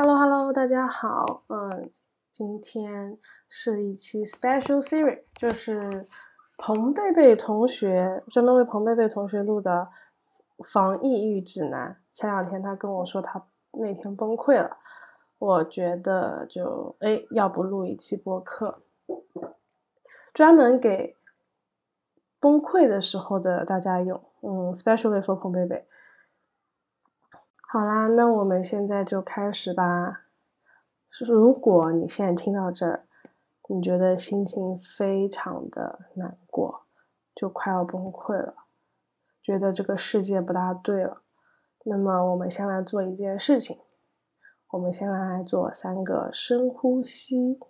Hello Hello，大家好，嗯，今天是一期 Special Series，就是彭贝贝同学专门为彭贝贝同学录的防抑郁指南。前两天他跟我说他那天崩溃了，我觉得就哎，要不录一期播客，专门给崩溃的时候的大家用，嗯，Specially for 彭贝贝。好啦，那我们现在就开始吧。如果你现在听到这儿，你觉得心情非常的难过，就快要崩溃了，觉得这个世界不大对了，那么我们先来做一件事情，我们先来做三个深呼吸。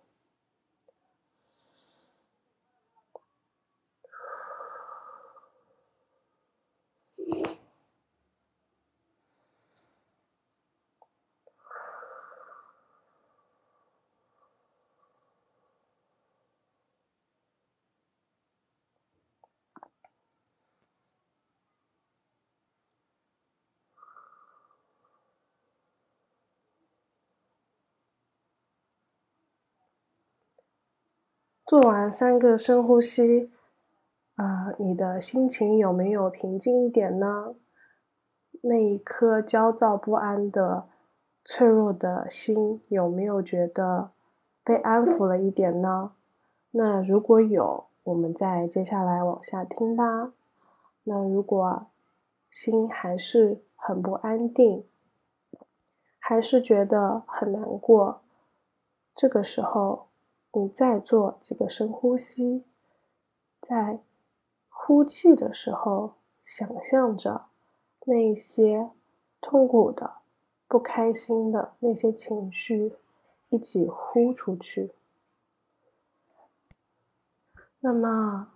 做完三个深呼吸，啊，你的心情有没有平静一点呢？那一颗焦躁不安的、脆弱的心有没有觉得被安抚了一点呢？那如果有，我们再接下来往下听吧。那如果心还是很不安定，还是觉得很难过，这个时候。你再做几个深呼吸，在呼气的时候，想象着那些痛苦的、不开心的那些情绪一起呼出去。那么，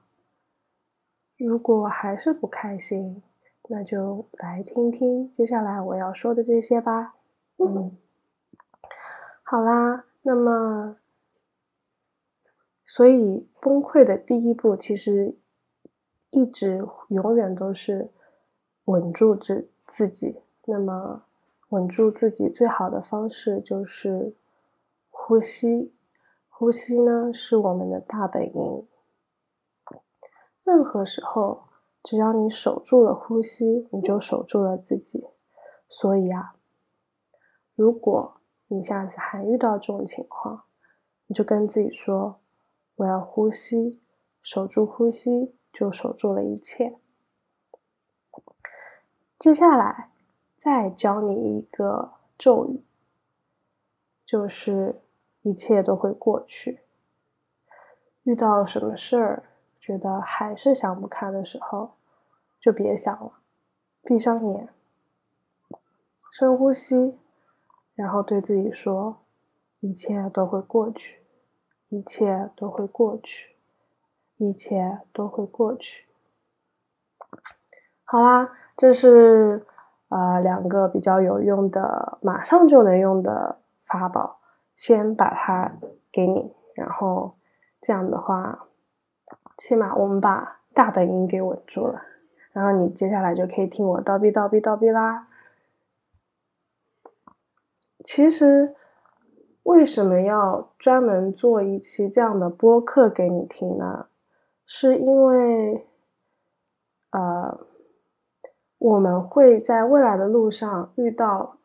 如果还是不开心，那就来听听接下来我要说的这些吧。嗯，好啦，那么。所以，崩溃的第一步其实一直永远都是稳住自自己。那么，稳住自己最好的方式就是呼吸。呼吸呢，是我们的大本营。任何时候，只要你守住了呼吸，你就守住了自己。所以啊，如果你下次还遇到这种情况，你就跟自己说。我要呼吸，守住呼吸，就守住了一切。接下来，再教你一个咒语，就是一切都会过去。遇到什么事儿，觉得还是想不开的时候，就别想了，闭上眼，深呼吸，然后对自己说：一切都会过去。一切都会过去，一切都会过去。好啦，这是呃两个比较有用的，马上就能用的法宝，先把它给你，然后这样的话，起码我们把大本营给稳住了，然后你接下来就可以听我叨逼叨逼叨逼啦。其实。为什么要专门做一期这样的播客给你听呢？是因为，呃，我们会在未来的路上遇到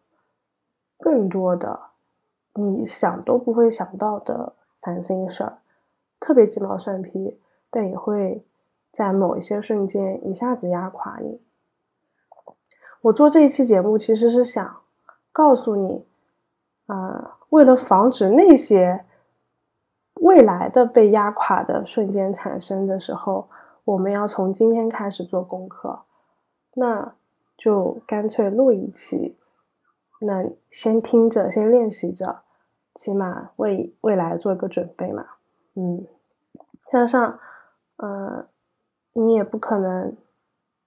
更多的你想都不会想到的烦心事儿，特别鸡毛蒜皮，但也会在某一些瞬间一下子压垮你。我做这一期节目其实是想告诉你，啊。为了防止那些未来的被压垮的瞬间产生的时候，我们要从今天开始做功课，那就干脆录一期，那先听着，先练习着，起码为未来做一个准备嘛。嗯，加上，呃，你也不可能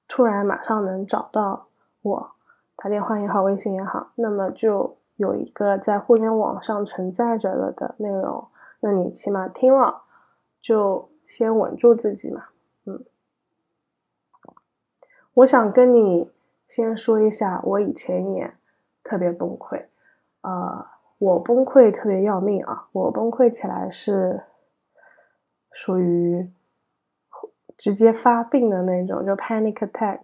突然马上能找到我，打电话也好，微信也好，那么就。有一个在互联网上存在着了的内容，那你起码听了，就先稳住自己嘛。嗯，我想跟你先说一下，我以前也特别崩溃，呃，我崩溃特别要命啊！我崩溃起来是属于直接发病的那种，就 panic attack。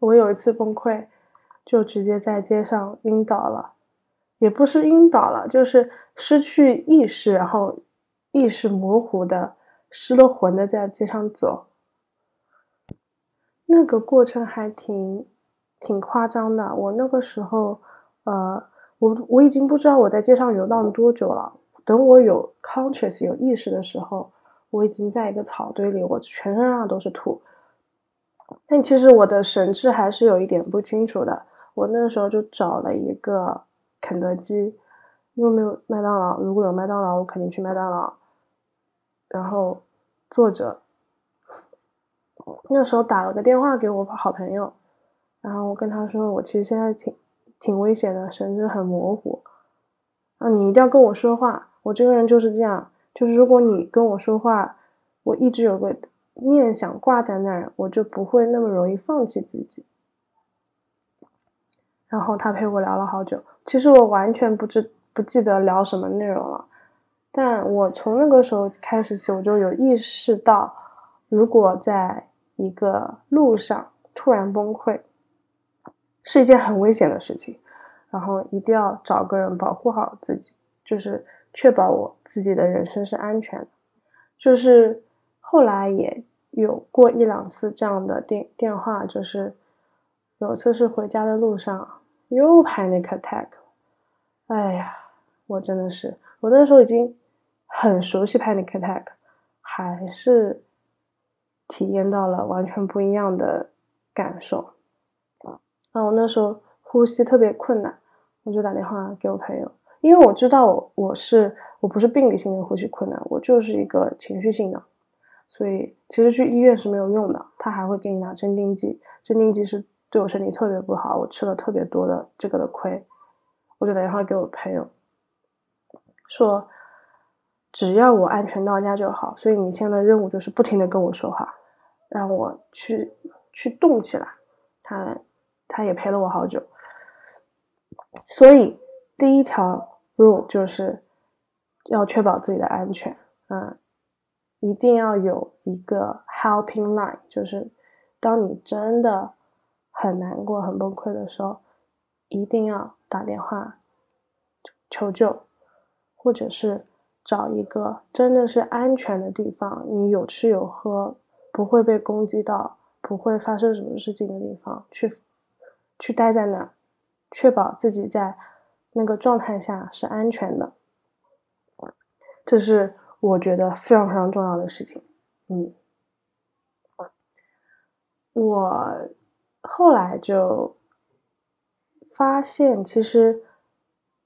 我有一次崩溃，就直接在街上晕倒了，也不是晕倒了，就是失去意识，然后意识模糊的、失了魂的在街上走。那个过程还挺挺夸张的。我那个时候，呃。我我已经不知道我在街上游荡多久了。等我有 conscious 有意识的时候，我已经在一个草堆里，我全身上都是土。但其实我的神志还是有一点不清楚的。我那个时候就找了一个肯德基，因为没有麦当劳。如果有麦当劳，我肯定去麦当劳。然后坐着，那时候打了个电话给我好朋友，然后我跟他说，我其实现在挺。挺危险的，神志很模糊。啊，你一定要跟我说话。我这个人就是这样，就是如果你跟我说话，我一直有个念想挂在那儿，我就不会那么容易放弃自己。然后他陪我聊了好久，其实我完全不知不记得聊什么内容了。但我从那个时候开始起，我就有意识到，如果在一个路上突然崩溃。是一件很危险的事情，然后一定要找个人保护好自己，就是确保我自己的人生是安全的。就是后来也有过一两次这样的电电话，就是有次是回家的路上又 panic attack，哎呀，我真的是，我那时候已经很熟悉 panic attack，还是体验到了完全不一样的感受。然后我那时候呼吸特别困难，我就打电话给我朋友，因为我知道我我是我不是病理性的呼吸困难，我就是一个情绪性的，所以其实去医院是没有用的，他还会给你拿镇定剂，镇定剂是对我身体特别不好，我吃了特别多的这个的亏，我就打电话给我朋友，说只要我安全到家就好，所以你现在的任务就是不停的跟我说话，让我去去动起来，他。他也陪了我好久，所以第一条 rule 就是要确保自己的安全，嗯，一定要有一个 helping line，就是当你真的很难过、很崩溃的时候，一定要打电话求救，或者是找一个真的是安全的地方，你有吃有喝，不会被攻击到，不会发生什么事情的地方去。去待在那儿，确保自己在那个状态下是安全的，这是我觉得非常非常重要的事情。嗯，我后来就发现，其实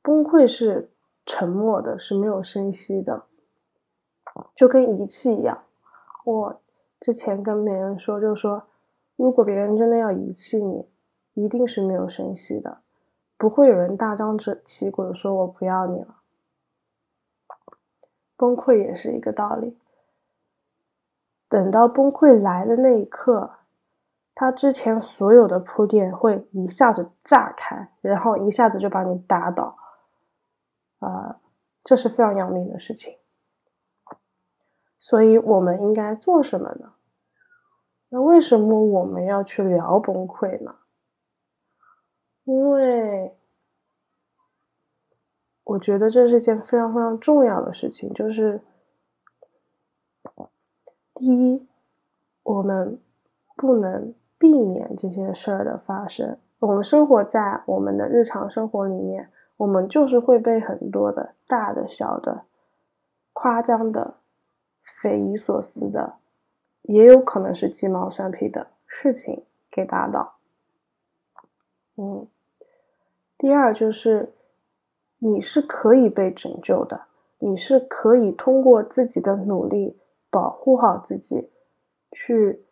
崩溃是沉默的，是没有声息的，就跟仪器一样。我之前跟别人说，就说如果别人真的要遗弃你。一定是没有声息的，不会有人大张旗鼓的说“我不要你了”。崩溃也是一个道理。等到崩溃来的那一刻，他之前所有的铺垫会一下子炸开，然后一下子就把你打倒。啊，这是非常要命的事情。所以我们应该做什么呢？那为什么我们要去聊崩溃呢？因为我觉得这是一件非常非常重要的事情，就是第一，我们不能避免这些事儿的发生。我们生活在我们的日常生活里面，我们就是会被很多的大的、小的、夸张的、匪夷所思的，也有可能是鸡毛蒜皮的事情给打倒。嗯。第二就是，你是可以被拯救的，你是可以通过自己的努力保护好自己，去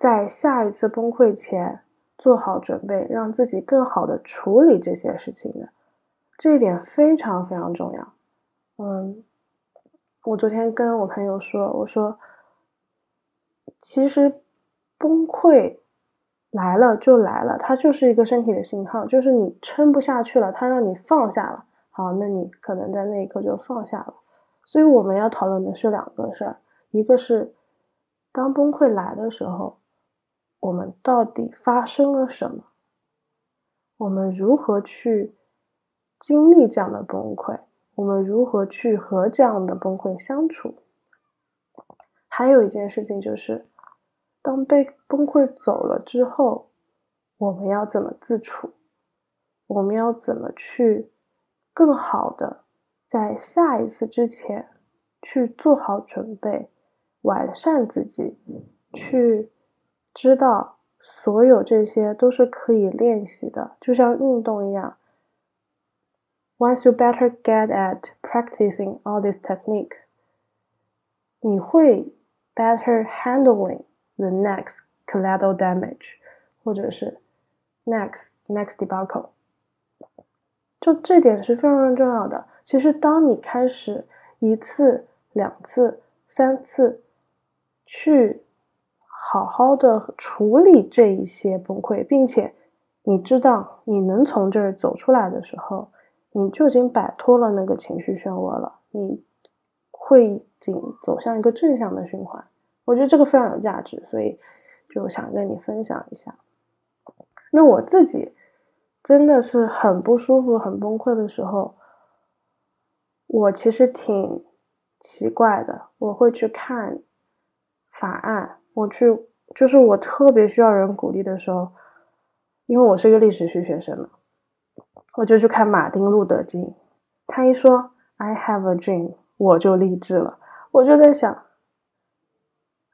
在下一次崩溃前做好准备，让自己更好的处理这些事情的。这一点非常非常重要。嗯，我昨天跟我朋友说，我说，其实崩溃。来了就来了，它就是一个身体的信号，就是你撑不下去了，它让你放下了，好，那你可能在那一刻就放下了。所以我们要讨论的是两个事儿，一个是当崩溃来的时候，我们到底发生了什么？我们如何去经历这样的崩溃？我们如何去和这样的崩溃相处？还有一件事情就是，当被崩溃走了之后，我们要怎么自处？我们要怎么去更好的在下一次之前去做好准备，完善自己，去知道所有这些都是可以练习的，就像运动一样。Once you better get at practicing all this technique，你会。Better handling the next collateral damage，或者是 next next debacle，就这点是非常重要的。其实，当你开始一次、两次、三次去好好的处理这一些崩溃，并且你知道你能从这儿走出来的时候，你就已经摆脱了那个情绪漩涡了。你会。仅走向一个正向的循环，我觉得这个非常有价值，所以就想跟你分享一下。那我自己真的是很不舒服、很崩溃的时候，我其实挺奇怪的。我会去看法案，我去就是我特别需要人鼓励的时候，因为我是一个历史系学生嘛，我就去看马丁路德金。他一说 “I have a dream”，我就励志了。我就在想，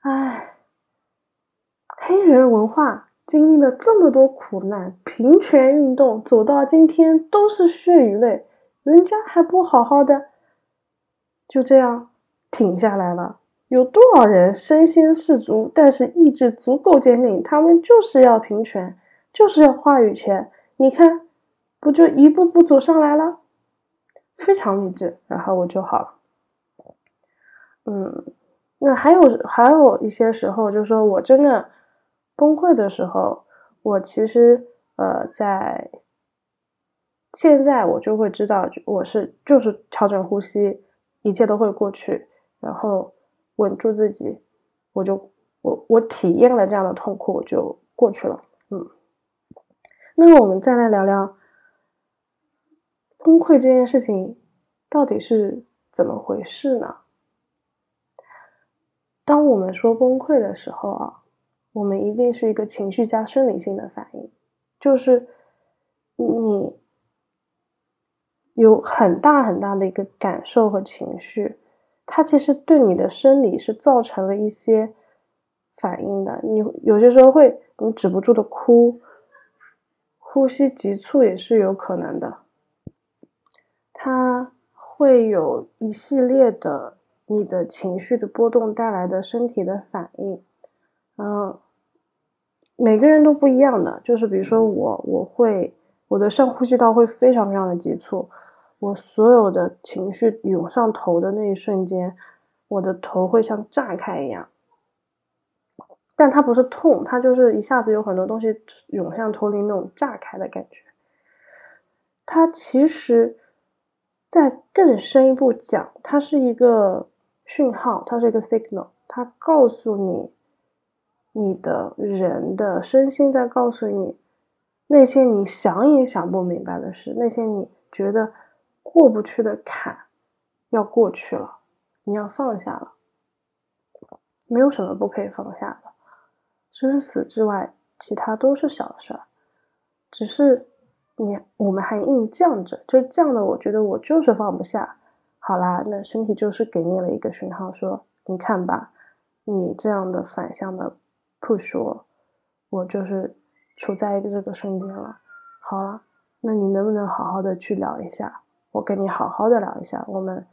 哎，黑人文化经历了这么多苦难，平权运动走到今天都是血与泪，人家还不好好的，就这样挺下来了。有多少人身先士卒，但是意志足够坚定，他们就是要平权，就是要话语权。你看，不就一步步走上来了，非常励志。然后我就好了。嗯，那还有还有一些时候，就是说我真的崩溃的时候，我其实呃，在现在我就会知道，我是就是调整呼吸，一切都会过去，然后稳住自己，我就我我体验了这样的痛苦，我就过去了。嗯，那么我们再来聊聊崩溃这件事情到底是怎么回事呢？当我们说崩溃的时候啊，我们一定是一个情绪加生理性的反应，就是你有很大很大的一个感受和情绪，它其实对你的生理是造成了一些反应的。你有些时候会你止不住的哭，呼吸急促也是有可能的，它会有一系列的。你的情绪的波动带来的身体的反应，嗯，每个人都不一样的。就是比如说我，我会我的上呼吸道会非常非常的急促，我所有的情绪涌上头的那一瞬间，我的头会像炸开一样。但它不是痛，它就是一下子有很多东西涌向头顶那种炸开的感觉。它其实在更深一步讲，它是一个。讯号，它是一个 signal，它告诉你，你的人的身心在告诉你，那些你想也想不明白的事，那些你觉得过不去的坎，要过去了，你要放下了，没有什么不可以放下的，生死之外，其他都是小事儿，只是你我们还硬犟着，就犟的，我觉得我就是放不下。好啦，那身体就是给你了一个讯号，说你看吧，你这样的反向的 push 我，我就是处在一个这个瞬间了。好了，那你能不能好好的去聊一下？我跟你好好的聊一下，我们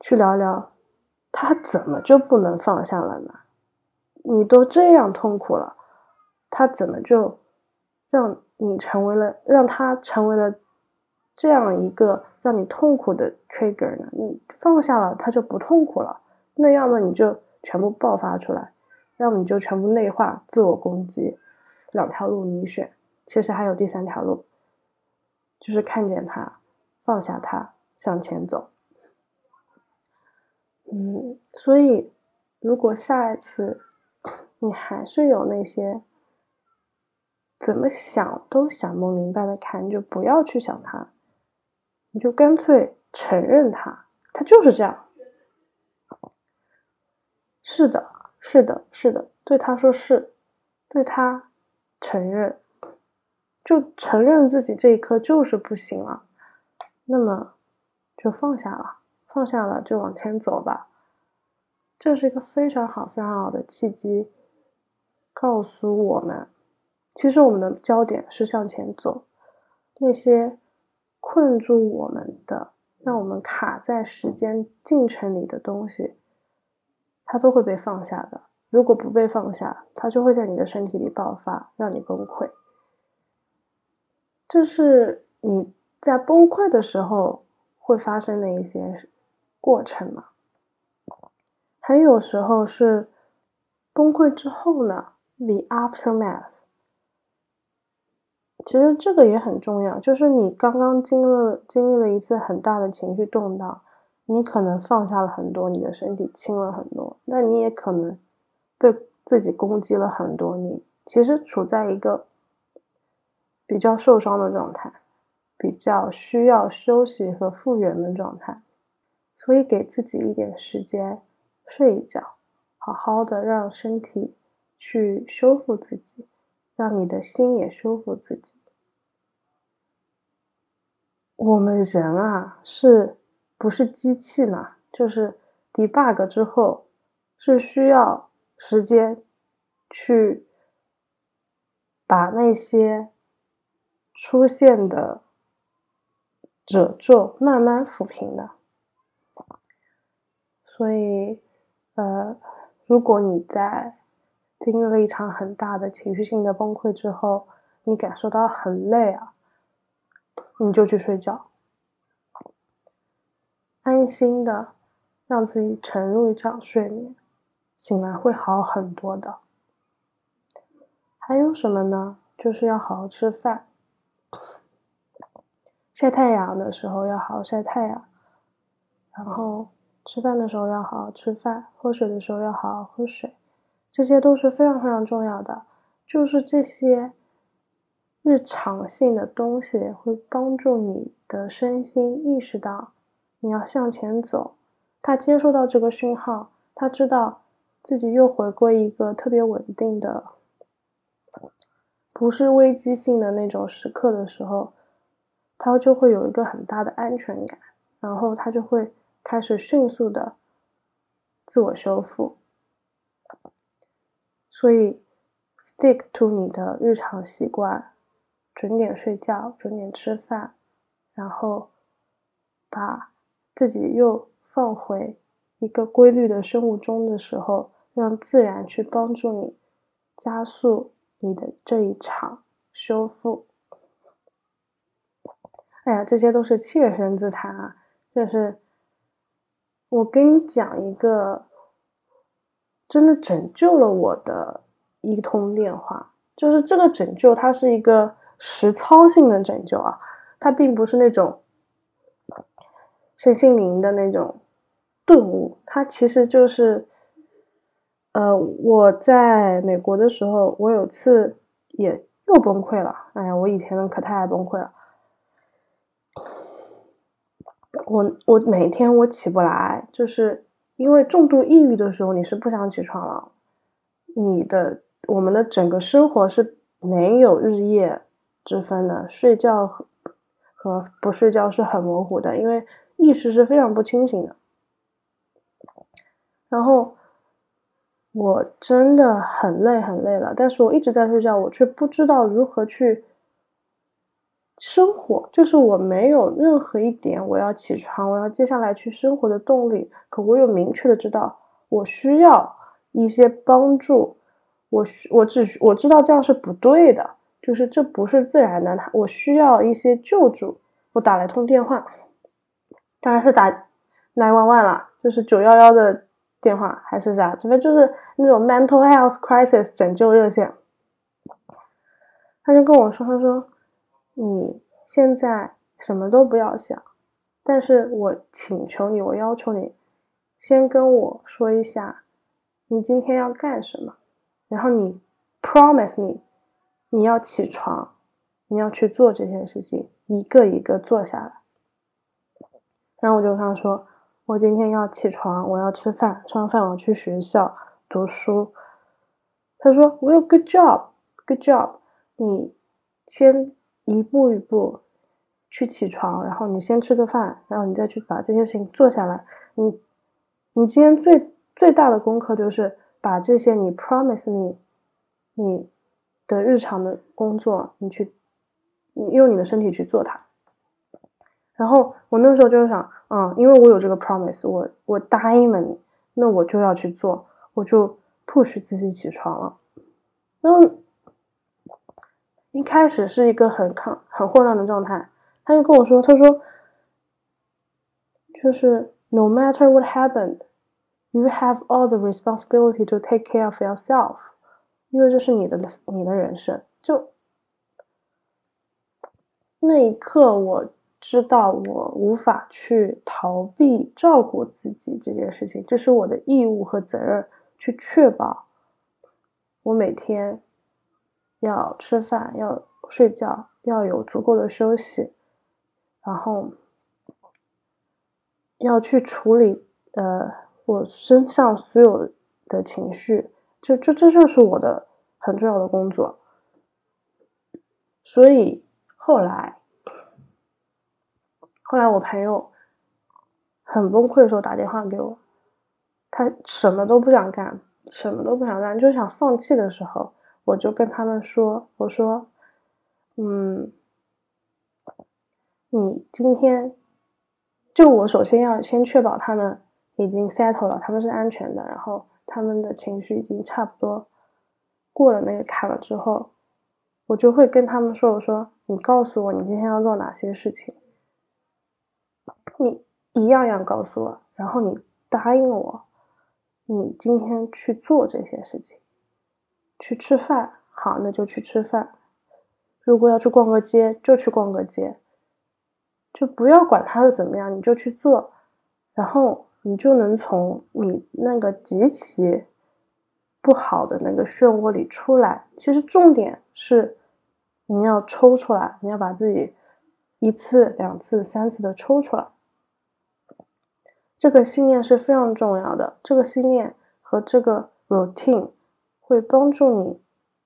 去聊聊，他怎么就不能放下了呢？你都这样痛苦了，他怎么就让你成为了，让他成为了这样一个？让你痛苦的 trigger 呢？你放下了，他就不痛苦了。那要么你就全部爆发出来，要么你就全部内化、自我攻击。两条路你选，其实还有第三条路，就是看见他，放下它，向前走。嗯，所以如果下一次你还是有那些怎么想都想不明白的坎，你就不要去想它，你就干脆承认它，它就是这样。是的，是的，是的，对他说是，对他承认，就承认自己这一刻就是不行了，那么就放下了。放下了就往前走吧，这是一个非常好、非常好的契机，告诉我们，其实我们的焦点是向前走，那些困住我们的、让我们卡在时间进程里的东西，它都会被放下的。如果不被放下，它就会在你的身体里爆发，让你崩溃。这是你在崩溃的时候会发生的一些。过程嘛，还有时候是崩溃之后呢，the aftermath。其实这个也很重要，就是你刚刚经历了经历了一次很大的情绪动荡，你可能放下了很多，你的身体轻了很多，那你也可能被自己攻击了很多，你其实处在一个比较受伤的状态，比较需要休息和复原的状态。所以给自己一点时间睡一觉，好好的让身体去修复自己，让你的心也修复自己。我们人啊，是不是机器呢？就是 debug 之后是需要时间去把那些出现的褶皱慢慢抚平的。所以，呃，如果你在经历了一场很大的情绪性的崩溃之后，你感受到很累啊，你就去睡觉，安心的让自己沉入一场睡眠，醒来会好很多的。还有什么呢？就是要好好吃饭，晒太阳的时候要好好晒太阳，然后。吃饭的时候要好好吃饭，喝水的时候要好好喝水，这些都是非常非常重要的。就是这些日常性的东西会帮助你的身心意识到你要向前走。他接收到这个讯号，他知道自己又回归一个特别稳定的，不是危机性的那种时刻的时候，他就会有一个很大的安全感，然后他就会。开始迅速的自我修复，所以 stick to 你的日常习惯，准点睡觉，准点吃饭，然后把自己又放回一个规律的生物钟的时候，让自然去帮助你加速你的这一场修复。哎呀，这些都是切身之谈啊，就是。我给你讲一个真的拯救了我的一通电话，就是这个拯救，它是一个实操性的拯救啊，它并不是那种身心灵的那种顿悟，它其实就是，呃，我在美国的时候，我有次也又崩溃了，哎呀，我以前可太崩溃了。我我每天我起不来，就是因为重度抑郁的时候，你是不想起床了。你的我们的整个生活是没有日夜之分的，睡觉和和不睡觉是很模糊的，因为意识是非常不清醒的。然后我真的很累很累了，但是我一直在睡觉，我却不知道如何去。生活就是我没有任何一点我要起床，我要接下来去生活的动力。可我有明确的知道，我需要一些帮助。我需我只我知道这样是不对的，就是这不是自然的。他我需要一些救助。我打了一通电话，当然是打 nine one one 了，就是九幺幺的电话还是啥？这边就是那种 mental health crisis 拯救热线。他就跟我说，他说。你现在什么都不要想，但是我请求你，我要求你，先跟我说一下，你今天要干什么，然后你 promise me，你要起床，你要去做这件事情，一个一个做下来。然后我就跟他说，我今天要起床，我要吃饭，吃完饭我要去学校读书。他说我有 good job, good job。你先一步一步。去起床，然后你先吃个饭，然后你再去把这些事情做下来。你，你今天最最大的功课就是把这些你 promise me 你的日常的工作，你去，你用你的身体去做它。然后我那时候就是想，嗯，因为我有这个 promise，我我答应了你，那我就要去做，我就 push 自己起床了。那一开始是一个很抗很混乱的状态。他就跟我说：“他说，就是 no matter what happened, you have all the responsibility to take care of yourself，因为这是你的你的人生。就那一刻，我知道我无法去逃避照顾自己这件事情，这是我的义务和责任，去确保我每天要吃饭、要睡觉、要有足够的休息。”然后要去处理呃我身上所有的情绪，这这这就是我的很重要的工作。所以后来后来我朋友很崩溃的时候打电话给我，他什么都不想干，什么都不想干，就想放弃的时候，我就跟他们说，我说，嗯。你今天就我首先要先确保他们已经 settle 了，他们是安全的，然后他们的情绪已经差不多过了那个坎了之后，我就会跟他们说：“我说你告诉我你今天要做哪些事情，你一样样告诉我，然后你答应我，你今天去做这些事情，去吃饭，好，那就去吃饭；如果要去逛个街，就去逛个街。”就不要管他是怎么样，你就去做，然后你就能从你那个极其不好的那个漩涡里出来。其实重点是你要抽出来，你要把自己一次、两次、三次的抽出来。这个信念是非常重要的，这个信念和这个 routine 会帮助你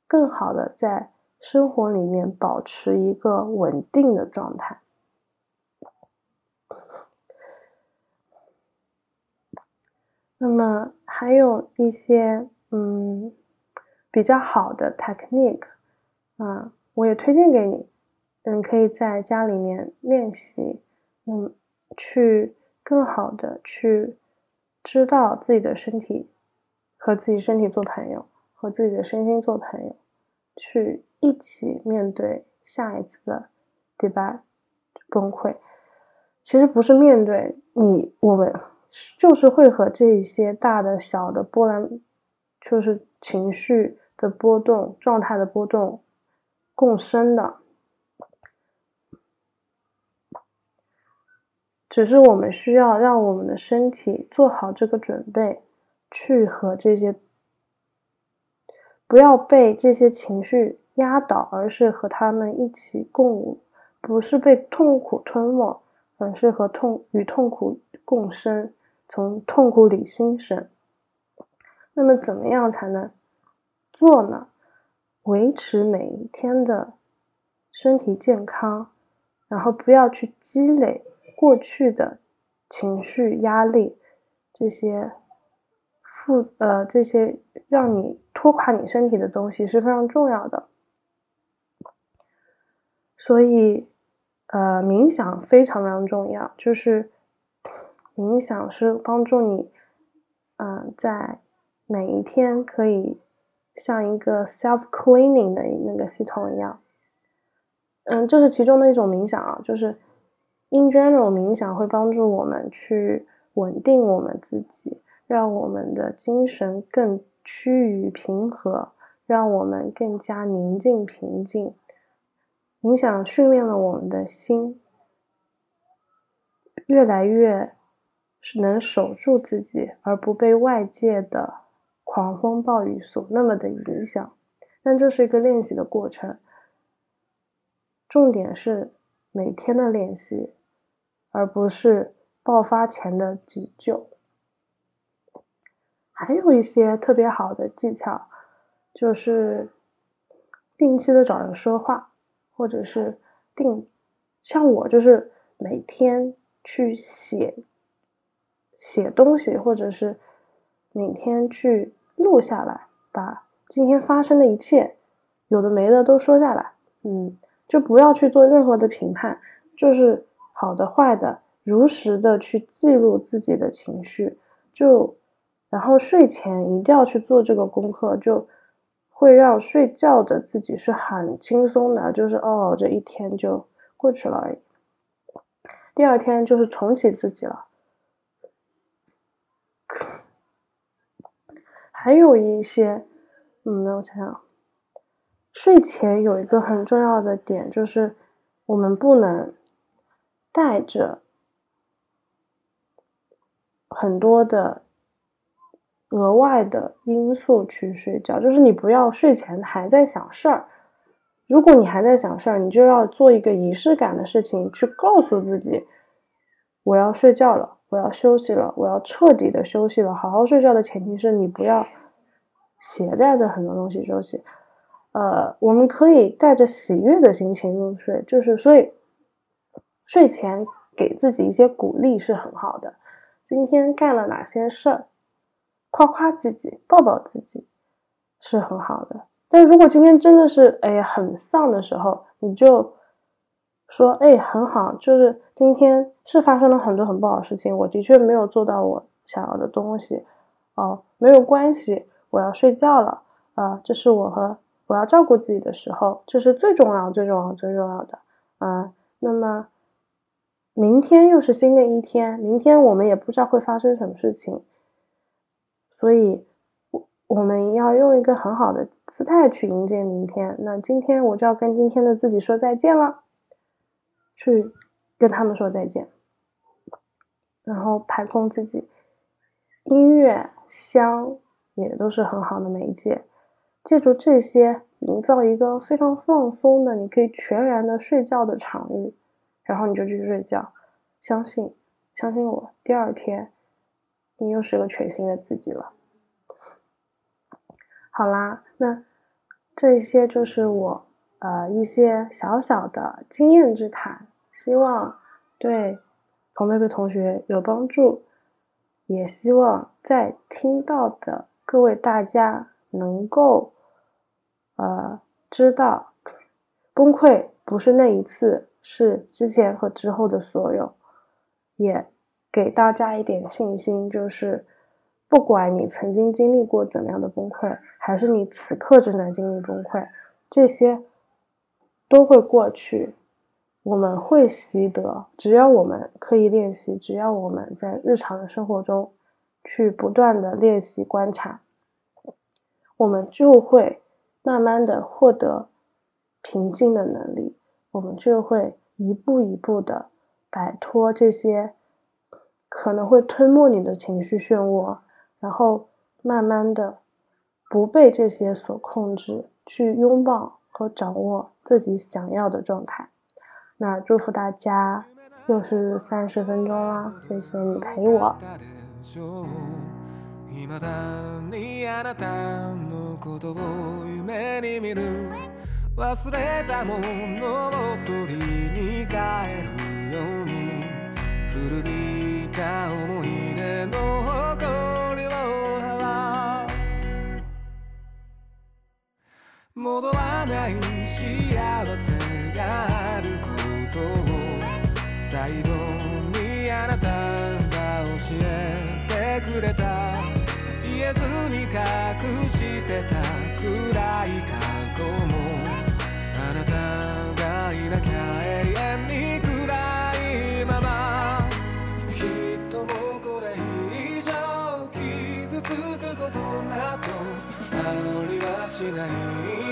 更好的在生活里面保持一个稳定的状态。那么还有一些嗯比较好的 technique 啊，我也推荐给你，嗯，可以在家里面练习，嗯，去更好的去知道自己的身体，和自己身体做朋友，和自己的身心做朋友，去一起面对下一次的对吧崩溃。其实不是面对你我们。就是会和这一些大的、小的波澜，就是情绪的波动、状态的波动共生的。只是我们需要让我们的身体做好这个准备，去和这些不要被这些情绪压倒，而是和他们一起共舞，不是被痛苦吞没，而是和痛与痛苦共生。从痛苦里新生。那么，怎么样才能做呢？维持每一天的身体健康，然后不要去积累过去的情绪压力，这些负呃这些让你拖垮你身体的东西是非常重要的。所以，呃，冥想非常非常重要，就是。冥想是帮助你，嗯，在每一天可以像一个 self cleaning 的那个系统一样，嗯，这是其中的一种冥想啊。就是 in general 冥想会帮助我们去稳定我们自己，让我们的精神更趋于平和，让我们更加宁静平静。冥想训练了我们的心。越来越是能守住自己，而不被外界的狂风暴雨所那么的影响。但这是一个练习的过程，重点是每天的练习，而不是爆发前的急救。还有一些特别好的技巧，就是定期的找人说话，或者是定，像我就是每天去写写东西，或者是每天去录下来，把。今天发生的一切，有的没的都说下来，嗯，就不要去做任何的评判，就是好的坏的，如实的去记录自己的情绪，就然后睡前一定要去做这个功课，就会让睡觉的自己是很轻松的，就是哦，这一天就过去了而已，第二天就是重启自己了，还有一些。嗯，我想想，睡前有一个很重要的点，就是我们不能带着很多的额外的因素去睡觉。就是你不要睡前还在想事儿，如果你还在想事儿，你就要做一个仪式感的事情，去告诉自己，我要睡觉了，我要休息了，我要彻底的休息了。好好睡觉的前提是你不要。携带着很多东西休息，呃，我们可以带着喜悦的心情入睡，就是所以睡前给自己一些鼓励是很好的。今天干了哪些事儿，夸夸自己，抱抱自己，是很好的。但如果今天真的是哎很丧的时候，你就说哎很好，就是今天是发生了很多很不好的事情，我的确没有做到我想要的东西，哦，没有关系。我要睡觉了，啊，这是我和我要照顾自己的时候，这是最重要、最重要、最重要的，啊，那么明天又是新的一天，明天我们也不知道会发生什么事情，所以，我我们要用一个很好的姿态去迎接明天。那今天我就要跟今天的自己说再见了，去跟他们说再见，然后排空自己，音乐香。也都是很好的媒介，借助这些营造一个非常放松的，你可以全然的睡觉的场域，然后你就去睡觉，相信，相信我，第二天你又是个全新的自己了。好啦，那这些就是我呃一些小小的经验之谈，希望对彭贝贝同学有帮助，也希望在听到的。各位大家能够，呃，知道崩溃不是那一次，是之前和之后的所有，也给大家一点信心，就是不管你曾经经历过怎样的崩溃，还是你此刻正在经历崩溃，这些都会过去，我们会习得，只要我们刻意练习，只要我们在日常的生活中。去不断的练习观察，我们就会慢慢的获得平静的能力，我们就会一步一步的摆脱这些可能会吞没你的情绪漩涡，然后慢慢的不被这些所控制，去拥抱和掌握自己想要的状态。那祝福大家，又是三十分钟啦，谢谢你陪我。しょう未だにあなたのことを夢に見る忘れたものを取りに帰るように古び た思い出の誇りを払う戻らない幸せがあることを最後にあなたが教えてくれた言えずに隠してた暗い過去もない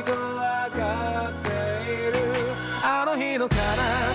と分かっている。あの日の悲し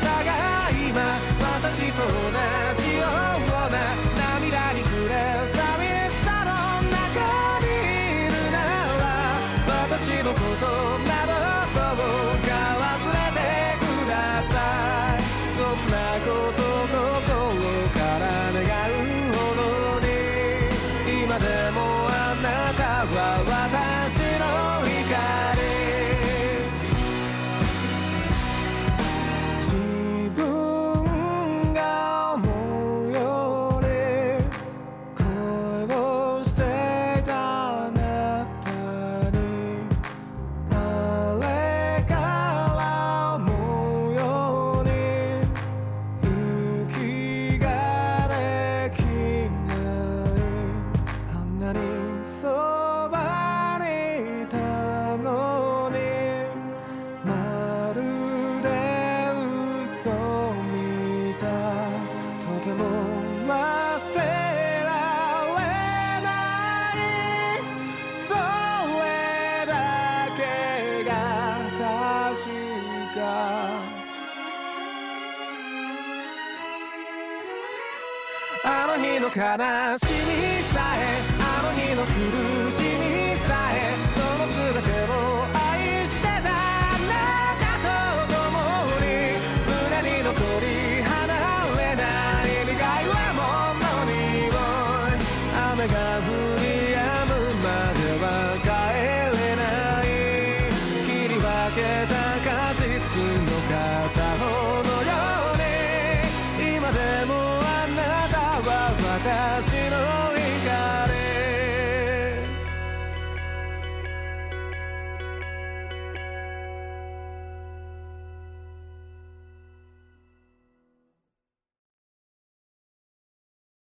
たが今私と同じ悲しみさえあの日の狂い